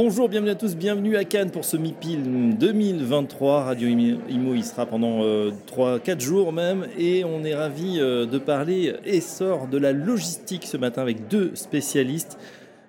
Bonjour, bienvenue à tous, bienvenue à Cannes pour ce MIPIL 2023. Radio Imo y sera pendant 3-4 euh, jours même et on est ravi euh, de parler essor de la logistique ce matin avec deux spécialistes.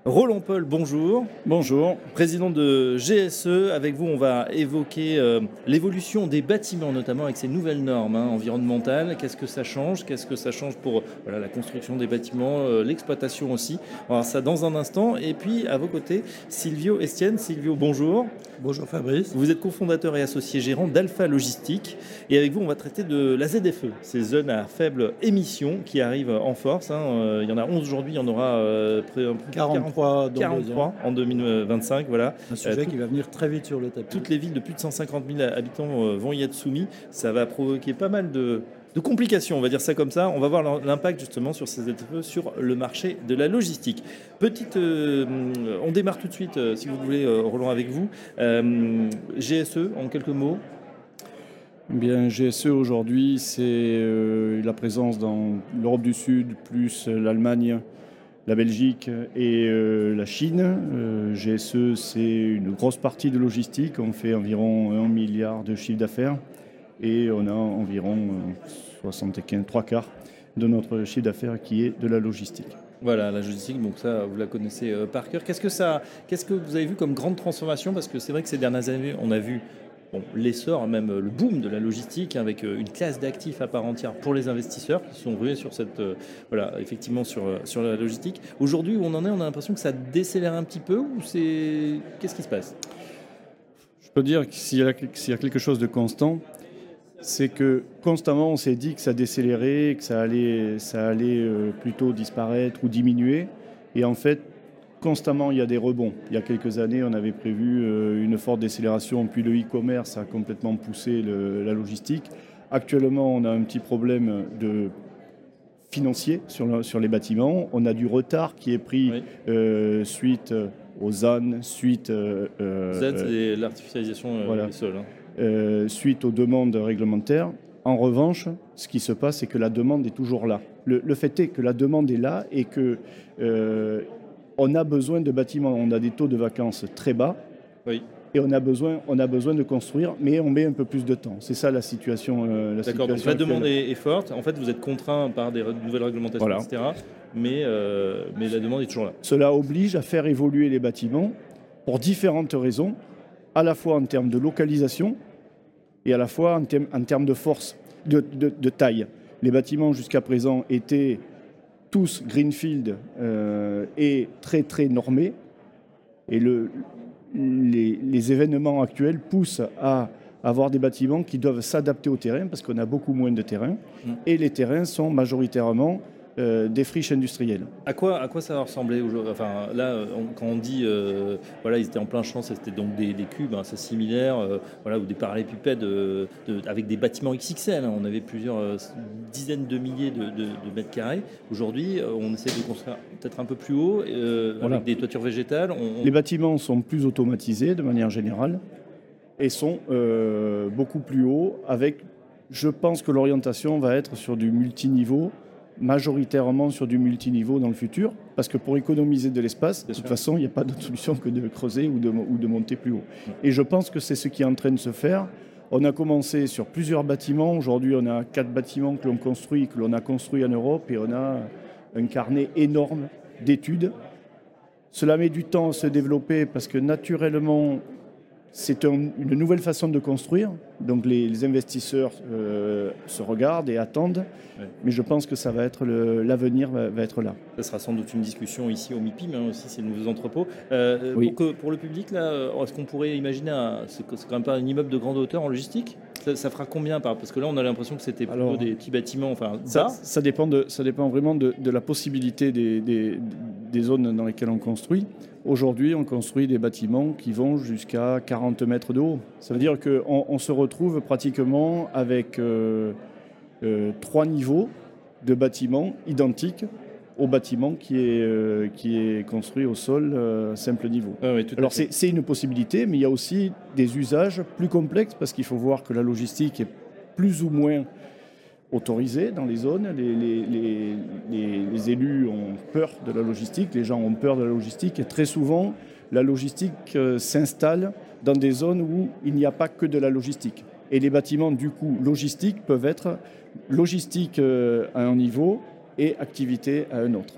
Roland Paul, bonjour. Bonjour. Président de GSE, avec vous, on va évoquer euh, l'évolution des bâtiments, notamment avec ces nouvelles normes hein, environnementales. Qu'est-ce que ça change? Qu'est-ce que ça change pour voilà, la construction des bâtiments, euh, l'exploitation aussi? On va voir ça dans un instant. Et puis, à vos côtés, Silvio Estienne. Silvio, bonjour. Bonjour Fabrice. Vous êtes cofondateur et associé gérant d'Alpha Logistique. Et avec vous, on va traiter de la ZFE, ces zones à faible émission qui arrivent en force. Hein. Euh, il y en a 11 aujourd'hui, il y en aura près 40 43, en 2025. Voilà. Un sujet euh, qui va venir très vite sur le tapis. Toutes les villes de plus de 150 000 habitants euh, vont y être soumis. Ça va provoquer pas mal de, complications, on va dire ça comme ça. On va voir l'impact justement sur ces ZFE sur le marché de la logistique. Petite, euh, on démarre tout de suite, si vous voulez, Roland, avec vous. GSE, en quelques mots. Bien, GSE aujourd'hui, c'est la présence dans l'Europe du Sud plus l'Allemagne la Belgique et euh, la Chine. Euh, GSE, c'est une grosse partie de logistique. On fait environ 1 milliard de chiffre d'affaires et on a environ 75, euh, 3 quarts de notre chiffre d'affaires qui est de la logistique. Voilà, la logistique, donc ça, vous la connaissez par cœur. Qu'est-ce que, ça, qu'est-ce que vous avez vu comme grande transformation? Parce que c'est vrai que ces dernières années, on a vu l'essor, même le boom de la logistique, avec euh, une classe d'actifs à part entière pour les investisseurs qui sont rués sur cette, euh, voilà, effectivement sur, euh, sur la logistique. Aujourd'hui, où on en est, on a l'impression que ça décélère un petit peu ou c'est qu'est-ce qui se passe? Je peux dire que s'il y, a quelque chose de constant, c'est que constamment on s'est dit que ça décélérait, que ça allait, ça allait plutôt disparaître ou diminuer. Et en fait, constamment, il y a des rebonds. Il y a quelques années, on avait prévu euh, une forte décélération, puis le e-commerce a complètement poussé la logistique. Actuellement, on a un petit problème de financier sur, sur les bâtiments. On a du retard qui est pris euh, suite aux ZAN, suite... Euh, l'artificialisation des sols. Hein. suite aux demandes réglementaires. En revanche, ce qui se passe, c'est que la demande est toujours là. Le, le, fait est que la demande est là et que on a besoin de bâtiments, on a des taux de vacances très bas. Et on a, besoin, on a besoin de construire, mais on met un peu plus de temps. C'est ça la situation. Euh, D'accord, donc la demande est, forte. En fait, vous êtes contraint par des nouvelles réglementations, etc. Mais, euh, mais la demande est toujours là. Cela oblige à faire évoluer les bâtiments pour différentes raisons, à la fois en termes de localisation et à la fois en, termes, de force, de taille. Les bâtiments jusqu'à présent étaient tous Greenfield euh, est très très normé et le, les, événements actuels poussent à avoir des bâtiments qui doivent s'adapter au terrain parce qu'on a beaucoup moins de terrain mmh. et les terrains sont majoritairement des friches industrielles. À quoi, à quoi ça va ressembler aujourd'hui? Enfin, là, quand on dit, euh, voilà, ils étaient en plein champ, c'était donc des, cubes assez hein, similaires, euh, voilà, ou des parallélépipèdes avec des bâtiments XXL. Hein. on avait plusieurs dizaines de milliers de, mètres carrés. Aujourd'hui, on essaie de construire peut-être un peu plus haut, avec des toitures végétales. Les bâtiments sont plus automatisés de manière générale et sont beaucoup plus hauts avec je pense que l'orientation va être sur du multiniveau majoritairement sur du multiniveau dans le futur, parce que pour économiser de l'espace, de toute façon, il n'y a pas d'autre solution que de creuser ou de, ou de monter plus haut. Et je pense que c'est ce qui est en train de se faire. On a commencé sur plusieurs bâtiments. Aujourd'hui, on a quatre bâtiments que l'on construit, que l'on a construits en Europe, et on a un carnet énorme d'études. Cela met du temps à se développer parce que naturellement, c'est une nouvelle façon de construire. Donc les, investisseurs euh, se regardent et attendent. Mais je pense que ça va être l'avenir va, être là. Ce sera sans doute une discussion ici au MIPI, mais aussi ces nouveaux entrepôts. Euh, pour, pour, le public, là, est-ce qu'on pourrait imaginer, c'est quand même pas un immeuble de grande hauteur en logistique? Ça, fera combien par Parce que là, on a l'impression que c'était plutôt des petits bâtiments. Enfin, ça, ça, dépend de, ça dépend vraiment de, la possibilité des, des, zones dans lesquelles on construit. Aujourd'hui, on construit des bâtiments qui vont jusqu'à 40 mètres de haut. Ça veut dire qu'on on se retrouve pratiquement avec euh, euh, trois niveaux de bâtiments identiques au bâtiment qui est, euh, qui est construit au sol euh, simple niveau. Ah oui, Alors c'est c'est une possibilité, mais il y a aussi des usages plus complexes parce qu'il faut voir que la logistique est plus ou moins autorisée dans les zones. Les, les- les- les- les élus ont peur de la logistique, les gens ont peur de la logistique et très souvent la logistique euh, s'installe dans des zones où il n'y a pas que de la logistique. Et les bâtiments du coup logistiques peuvent être logistique euh, à un niveau et activité à un autre.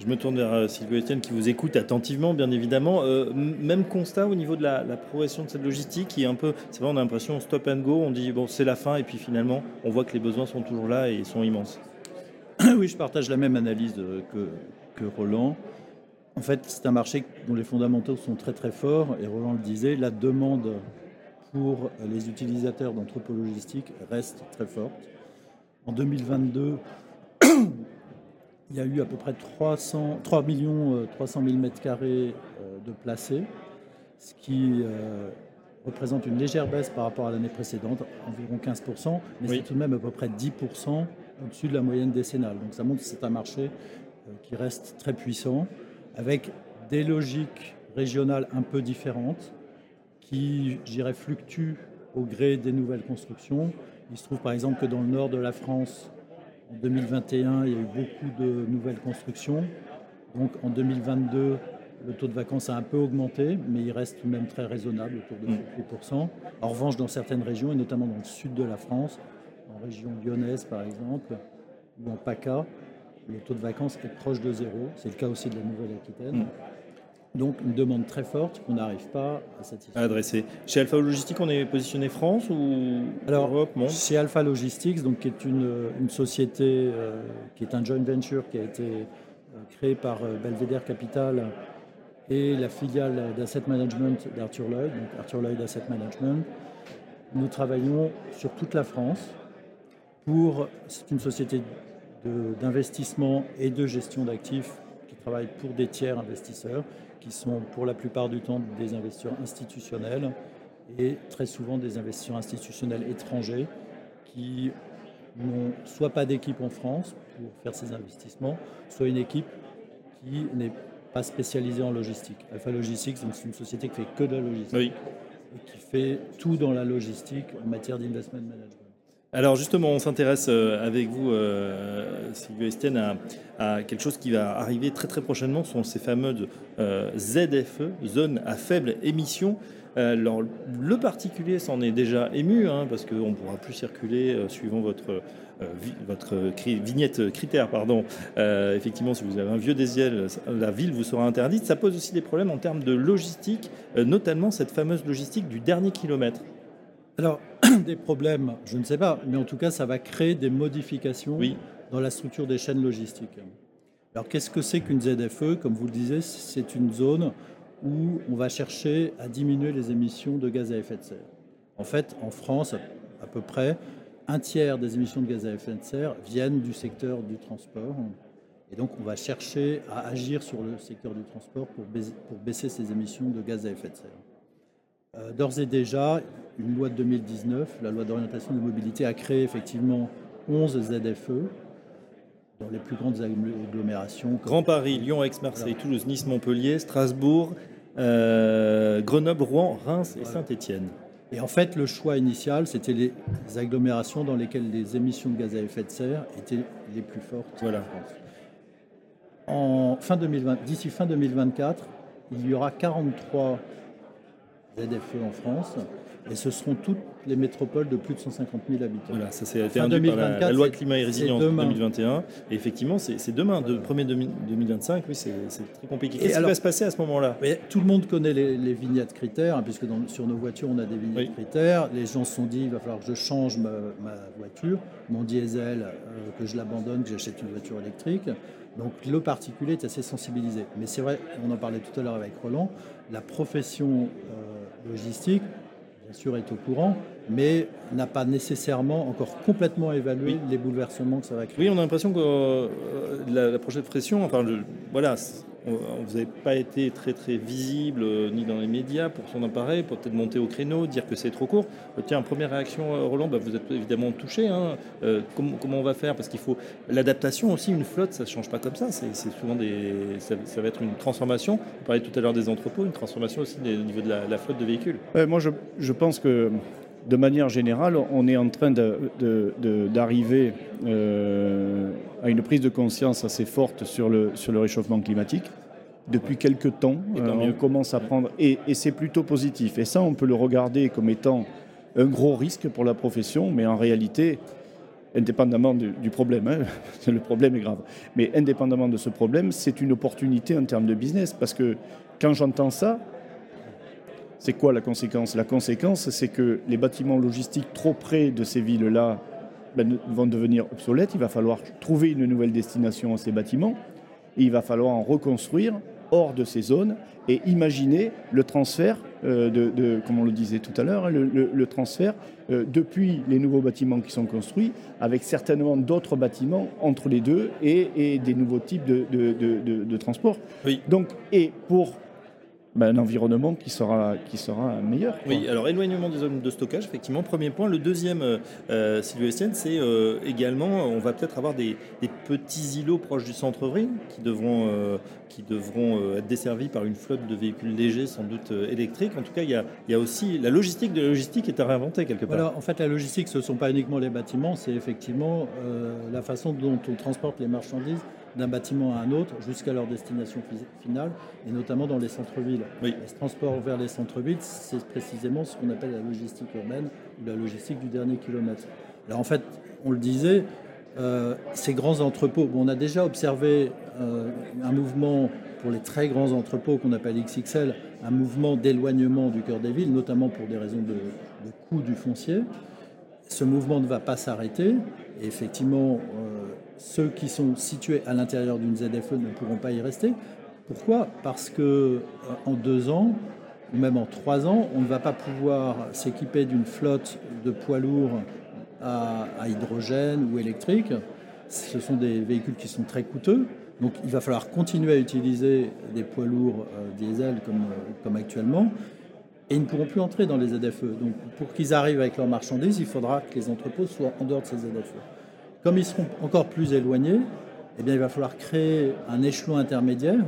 Je me tourne vers euh, Sylvie Etienne qui vous écoute attentivement, bien évidemment. Euh, même constat au niveau de la, la progression de cette logistique qui est un peu, c'est vrai, on a l'impression stop and go, on dit bon c'est la fin et puis finalement on voit que les besoins sont toujours là et sont immenses. Oui, je partage la même analyse que, que Roland. En fait, c'est un marché dont les fondamentaux sont très très forts et Roland le disait, la demande pour les utilisateurs d'entrepôts logistiques reste très forte. En 2022, il y a eu à peu près 300, 3 millions euh, 300 000 mètres carrés euh, de placés, ce qui euh, représente une légère baisse par rapport à l'année précédente, environ 15%, mais Oui. c'est tout de même à peu près 10% au-dessus de la moyenne décennale. Donc ça montre que c'est un marché euh, qui reste très puissant, avec des logiques régionales un peu différentes, qui, je dirais, fluctuent au gré des nouvelles constructions. Il se trouve par exemple que dans le nord de la France, en 2021, il y a eu beaucoup de nouvelles constructions. Donc en 2022, le taux de vacances a un peu augmenté, mais il reste tout de même très raisonnable, autour de 8%. En revanche, dans certaines régions, et notamment dans le sud de la France, en région lyonnaise par exemple, ou en PACA, le taux de vacances est proche de zéro. C'est le cas aussi de la Nouvelle-Aquitaine. Donc une demande très forte qu'on n'arrive pas à satisfaire. adresser. Chez Alpha Logistique, on est positionné France ou Alors, Europe, monde? Chez Alpha Logistics, donc, qui est une, une société, euh, qui est un joint venture qui a été euh, créé par euh, Belvedere Capital et la filiale d'asset management d'Arthur Lloyd, donc Arthur Lloyd Asset Management. Nous travaillons sur toute la France pour, c'est une société d'investissement et de gestion d'actifs qui travaille pour des tiers investisseurs qui sont pour la plupart du temps des investisseurs institutionnels et très souvent des investisseurs institutionnels étrangers qui n'ont soit pas d'équipe en France pour faire ces investissements, soit une équipe qui n'est pas spécialisée en logistique. Alpha Logistics, c'est une société qui fait que de la logistique Oui. et qui fait tout dans la logistique en matière d'investment management. Alors justement, on s'intéresse euh, avec vous, euh, Sylvie Estienne, à, à quelque chose qui va arriver très très prochainement, ce sont ces fameuses euh, ZFE, zones à faible émission. Alors, le particulier s'en est déjà ému, hein, parce qu'on ne pourra plus circuler suivant votre, votre vignette critère. Pardon. Effectivement, si vous avez un vieux diesel, la ville vous sera interdite. Ça pose aussi des problèmes en termes de logistique, notamment cette fameuse logistique du dernier kilomètre. Alors, des problèmes, je ne sais pas, mais en tout cas, ça va créer des modifications Oui. dans la structure des chaînes logistiques. Alors, qu'est-ce que c'est qu'une ZFE Comme vous le disiez, c'est une zone où on va chercher à diminuer les émissions de gaz à effet de serre. En fait, en France, à peu près un tiers des émissions de gaz à effet de serre viennent du secteur du transport. Et donc, on va chercher à agir sur le secteur du transport pour baisser, pour baisser ces émissions de gaz à effet de serre. Euh, D'ores et déjà, une loi de 2019, la loi d'orientation des mobilités, a créé effectivement 11 ZFE dans les plus grandes agglomérations. Grand Paris, Lyon, Aix-Marseille, Toulouse, Nice, Montpellier, Strasbourg, euh, Grenoble, Rouen, Reims et Saint-Étienne. Et en fait, le choix initial, c'était les agglomérations dans lesquelles les émissions de gaz à effet de serre étaient les plus fortes Voilà. en France. En fin 2020, d'ici fin 2024, il y aura 43 ZFE en France, et ce seront toutes les métropoles de plus de 150 000 habitants. Voilà, ça induit par la, 2024, la loi climat et résilience demain. 2021. Et effectivement, c'est demain, de 1er 2025, oui, c'est très compliqué. Qu'est-ce qui va se passer à ce moment-là? tout le monde connaît les, les vignettes critères, hein, puisque dans- sur nos voitures, on a des vignettes Oui. critères. Les gens se sont dit, il va falloir que je change ma, ma voiture, mon diesel, euh, que je l'abandonne, que j'achète une voiture électrique. Donc le particulier est assez sensibilisé. Mais c'est vrai, on en parlait tout à l'heure avec Roland, la profession euh, logistique, bien sûr, est au courant, mais n'a pas nécessairement encore complètement évalué les bouleversements que ça va créer. Oui, on a l'impression que euh, la, la prochaine pression, enfin, le- voilà, vous n'avez pas été très très visible ni dans les médias pour son appareil, pour peut-être monter au créneau, dire que c'est trop court. tiens, première réaction, Roland, bah, vous êtes évidemment touché. Hein. comment, on va faire? Parce qu'il faut l'adaptation aussi. Une flotte, ça ne change pas comme ça. C'est souvent des, ça, va être une transformation. Vous parliez tout à l'heure des entrepôts, une transformation aussi au niveau de la, flotte de véhicules. moi, je, pense que de manière générale, on est en train d'arriver euh, à une prise de conscience assez forte sur le, sur le réchauffement climatique. Depuis quelques temps, euh, on commence à prendre, et, c'est plutôt positif. Et ça, on peut le regarder comme étant un gros risque pour la profession, mais en réalité, indépendamment du, problème, hein, le problème est grave, mais indépendamment de ce problème, c'est une opportunité en termes de business, parce que quand j'entends ça, c'est quoi la conséquence? La conséquence, c'est que les bâtiments logistiques trop près de ces villes-là ben, vont devenir obsolètes. Il va falloir trouver une nouvelle destination à ces bâtiments. Et il va falloir en reconstruire hors de ces zones et imaginer le transfert, euh, de, comme on le disait tout à l'heure, hein, le, transfert euh, depuis les nouveaux bâtiments qui sont construits, avec certainement d'autres bâtiments entre les deux et, des nouveaux types de, de transport. Oui. Donc, et pour bah, un environnement qui sera, qui sera meilleur. Oui, alors éloignement des zones de stockage, effectivement, premier point. Le deuxième, euh, euh Sylvie c'est euh, également, on va peut-être avoir des, petits îlots proches du centre-ville qui devront, euh, qui devront être desservis par une flotte de véhicules légers, sans doute électriques. En tout cas, il y, a, il y a aussi la logistique de la logistique est à réinventer quelque part. Alors, en fait, la logistique, ce ne sont pas uniquement les bâtiments, c'est effectivement la façon dont on transporte les marchandises d'un bâtiment à un autre jusqu'à leur destination finale, et notamment dans les centres-villes. Oui. Les transports vers les centres-villes, c'est précisément ce qu'on appelle la logistique urbaine ou la logistique du dernier kilomètre. Alors en fait, on le disait, euh, ces grands entrepôts, on a déjà observé euh, un mouvement pour les très grands entrepôts qu'on appelle XXL, un mouvement d'éloignement du cœur des villes, notamment pour des raisons de, de coût du foncier. Ce mouvement ne va pas s'arrêter. Et effectivement, euh, ceux qui sont situés à l'intérieur d'une ZFE ne pourront pas y rester. Pourquoi? Parce que euh, en deux ans, ou même en trois ans, on ne va pas pouvoir s'équiper d'une flotte de poids lourds à, hydrogène ou électrique. Ce sont des véhicules qui sont très coûteux. Donc il va falloir continuer à utiliser des poids lourds euh, diesel comme, euh, comme actuellement. Et ils ne pourront plus entrer dans les ZFE. Donc pour qu'ils arrivent avec leurs marchandises, il faudra que les entrepôts soient en dehors de ces ZFE. Comme ils seront encore plus éloignés, eh bien, il va falloir créer un échelon intermédiaire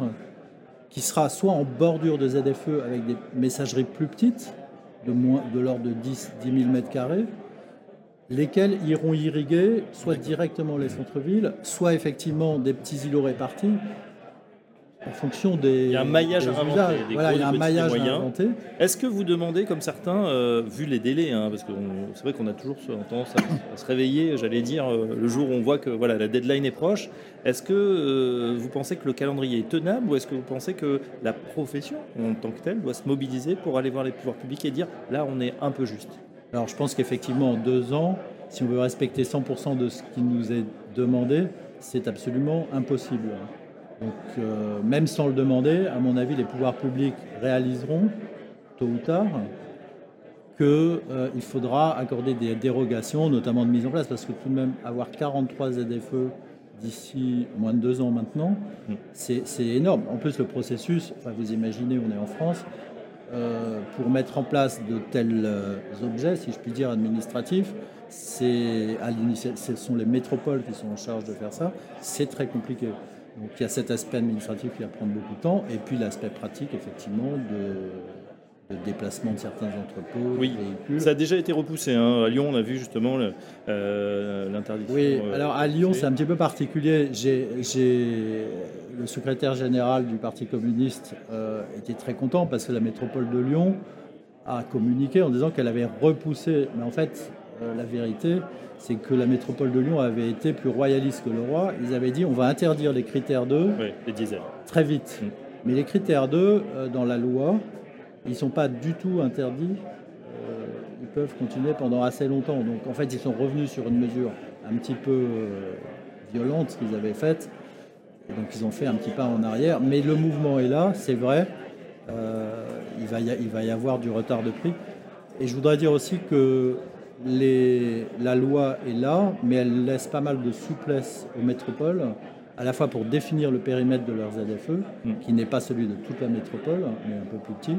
qui sera soit en bordure de ZFE avec des messageries plus petites, de, moins, de l'ordre de 10, 10 000 m2, lesquels iront irriguer soit directement les centres-villes, soit effectivement des petits îlots répartis en fonction des. Il y a un maillage à inventer. voilà, il y a un maillage à inventer. Est-ce que vous demandez, comme certains, euh, vu les délais, hein, parce que c'est vrai qu'on a toujours tendance à, se réveiller, j'allais dire, euh, le jour où on voit que voilà, la deadline est proche, est-ce que euh, vous pensez que le calendrier est tenable ou est-ce que vous pensez que la profession en tant que telle doit se mobiliser pour aller voir les pouvoirs publics et dire là, on est un peu juste? Alors je pense qu'effectivement, en deux ans, si on veut respecter 100% de ce qui nous est demandé, c'est absolument impossible. Donc, euh, même sans le demander, à mon avis, les pouvoirs publics réaliseront, tôt ou tard, qu'il euh, faudra accorder des dérogations, notamment de mise en place, parce que tout de même, avoir 43 ZFE d'ici moins de deux ans maintenant, c'est énorme. En plus, le processus, enfin, vous imaginez, on est en France, euh, pour mettre en place de tels objets, si je puis dire, administratifs, ce sont les métropoles qui sont en charge de faire ça, c'est très compliqué. Donc il y a cet aspect administratif qui va prendre beaucoup de temps, et puis l'aspect pratique, effectivement, de, déplacement de certains entrepôts. Oui, ça a déjà été repoussé. Hein. À Lyon, on a vu justement euh, l'interdiction. oui, euh, alors à Lyon, c'est un petit peu particulier. J'ai le secrétaire général du Parti communiste euh, était très content parce que la métropole de Lyon a communiqué en disant qu'elle avait repoussé. Mais en fait, la vérité, c'est que la métropole de Lyon avait été plus royaliste que le roi. Ils avaient dit on va interdire les critères 2 les diesels. très vite. Mm. Mais les critères 2, euh, dans la loi, ils ne sont pas du tout interdits. Euh, ils peuvent continuer pendant assez longtemps. Donc en fait, ils sont revenus sur une mesure un petit peu euh, violente qu'ils avaient faite. Et donc ils ont fait un petit pas en arrière. Mais le mouvement est là, c'est vrai. il, va y il va y avoir du retard de prix. Et je voudrais dire aussi que la loi est là, mais elle laisse pas mal de souplesse aux métropoles à la fois pour définir le périmètre de leurs ZFE, Mm. qui n'est pas celui de toute la métropole, mais un peu plus petit,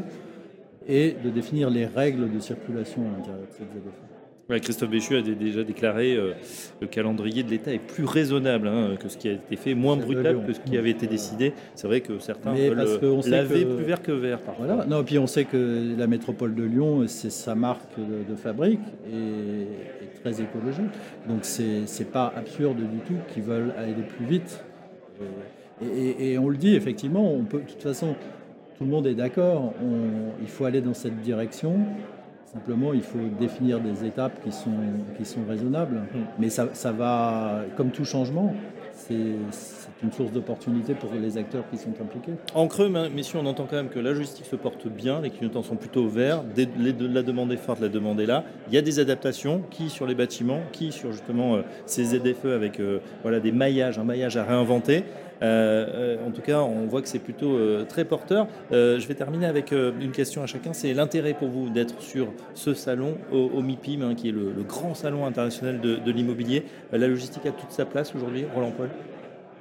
et de définir les règles de circulation à l'intérieur de cette ZFE. Ouais, Christophe Béchu a dé- déjà déclaré euh, le calendrier de l'État est plus raisonnable hein, que ce qui a été fait, moins brutal que ce qui avait été décidé. C'est vrai que certains Mais veulent sait laver que- plus vert que vert parfois. Voilà. Non, puis on sait que la métropole de Lyon, c'est sa marque de, de fabrique et est très écologique. Donc c'est pas absurde du tout qu'ils veulent aller plus vite. Et, et- et on le dit effectivement, on peut de toute façon, tout le monde est d'accord. on- Il faut aller dans cette direction. Simplement, il faut définir des étapes qui sont, qui sont raisonnables. Mais ça, ça va, comme tout changement, c'est une source d'opportunité pour les acteurs qui sont impliqués. En creux, messieurs, on entend quand même que la logistique se porte bien, les clignotants sont plutôt verts, la demande est forte, la demande est là. Il y a des adaptations, qui sur les bâtiments, qui sur justement euh, ces ZFE avec euh, voilà, des maillages, un maillage à réinventer. Euh, en tout cas, on voit que c'est plutôt très porteur. Je vais terminer avec une question à chacun. C'est l'intérêt pour vous d'être sur ce salon au, MIPIM, hein, qui est le, grand salon international de, l'immobilier. La logistique a toute sa place aujourd'hui, Roland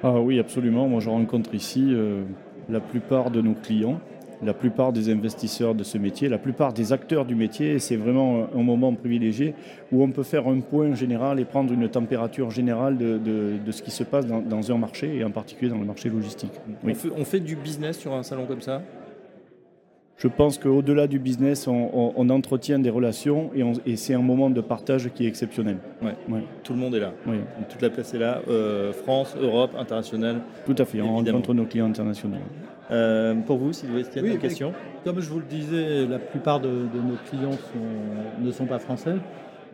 Ah oui, absolument. Moi, je rencontre ici euh, la plupart de nos clients, la plupart des investisseurs de ce métier, la plupart des acteurs du métier. C'est vraiment un moment privilégié où on peut faire un point général et prendre une température générale de, ce qui se passe dans, un marché et en particulier dans le marché logistique. On fait du business sur un salon comme ça? Je pense qu'au-delà du business, on, on- on entretient des relations et, c'est un moment de partage qui est exceptionnel. Ouais. Ouais, Tout le monde est là. oui, Toute la place est là. Euh, France, Europe, international. tout à fait. On rencontre nos clients internationaux. Euh, pour vous, Sylvie Estienne, Oui, une oui. question Comme je vous le disais, la plupart de, de nos clients sont- ne sont pas français.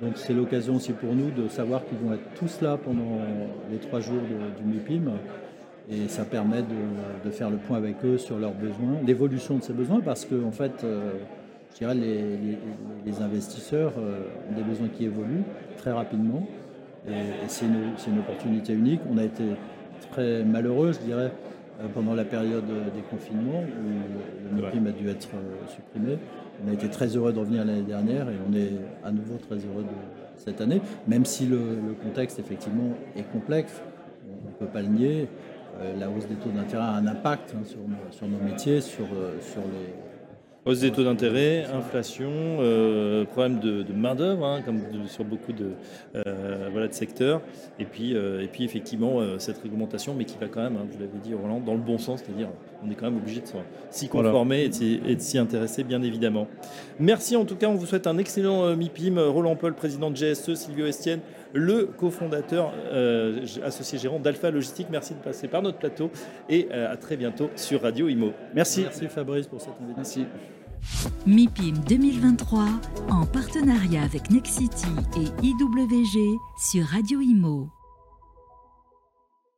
Donc c'est l'occasion aussi pour nous de savoir qu'ils vont être tous là pendant les trois jours de- du MIPIM. Et ça permet de, de faire le point avec eux sur leurs besoins, l'évolution de ces besoins, parce que en fait, euh, je dirais, les, les- les investisseurs euh, ont des besoins qui évoluent très rapidement. Et, et c'est une, une opportunité unique. On a été très malheureux, je dirais, euh, pendant la période des confinements où le MIPIM a dû être supprimé. On a été très heureux de revenir l'année dernière et on est à nouveau très heureux de cette année, même si le, le contexte effectivement est complexe, on ne peut pas le nier. Euh, la hausse des taux d'intérêt a un impact hein, sur, nos, sur nos métiers, sur, euh, sur les, Hausse des taux d'intérêt, inflation, euh, problème de, de main-d'œuvre, hein, comme de- sur beaucoup de, euh, voilà, de secteurs. Et puis, euh, et puis effectivement, euh, cette réglementation, mais qui va quand même, hein, vous l'avez dit, Roland, dans le bon sens, c'est-à-dire on est quand même obligé de s'y conformer et de s'y- et de s'y intéresser, bien évidemment. Merci en tout cas, on vous souhaite un excellent euh, MIPIM. Roland Paul, président de GSE, Silvio Estienne, le cofondateur euh, associé gérant d'Alpha Logistique. Merci de passer par notre plateau et euh, à très bientôt sur Radio Imo. Merci. Merci Fabrice pour cette invitation. MIPIM 2023 en partenariat avec Nexity et IWG sur Radio Imo.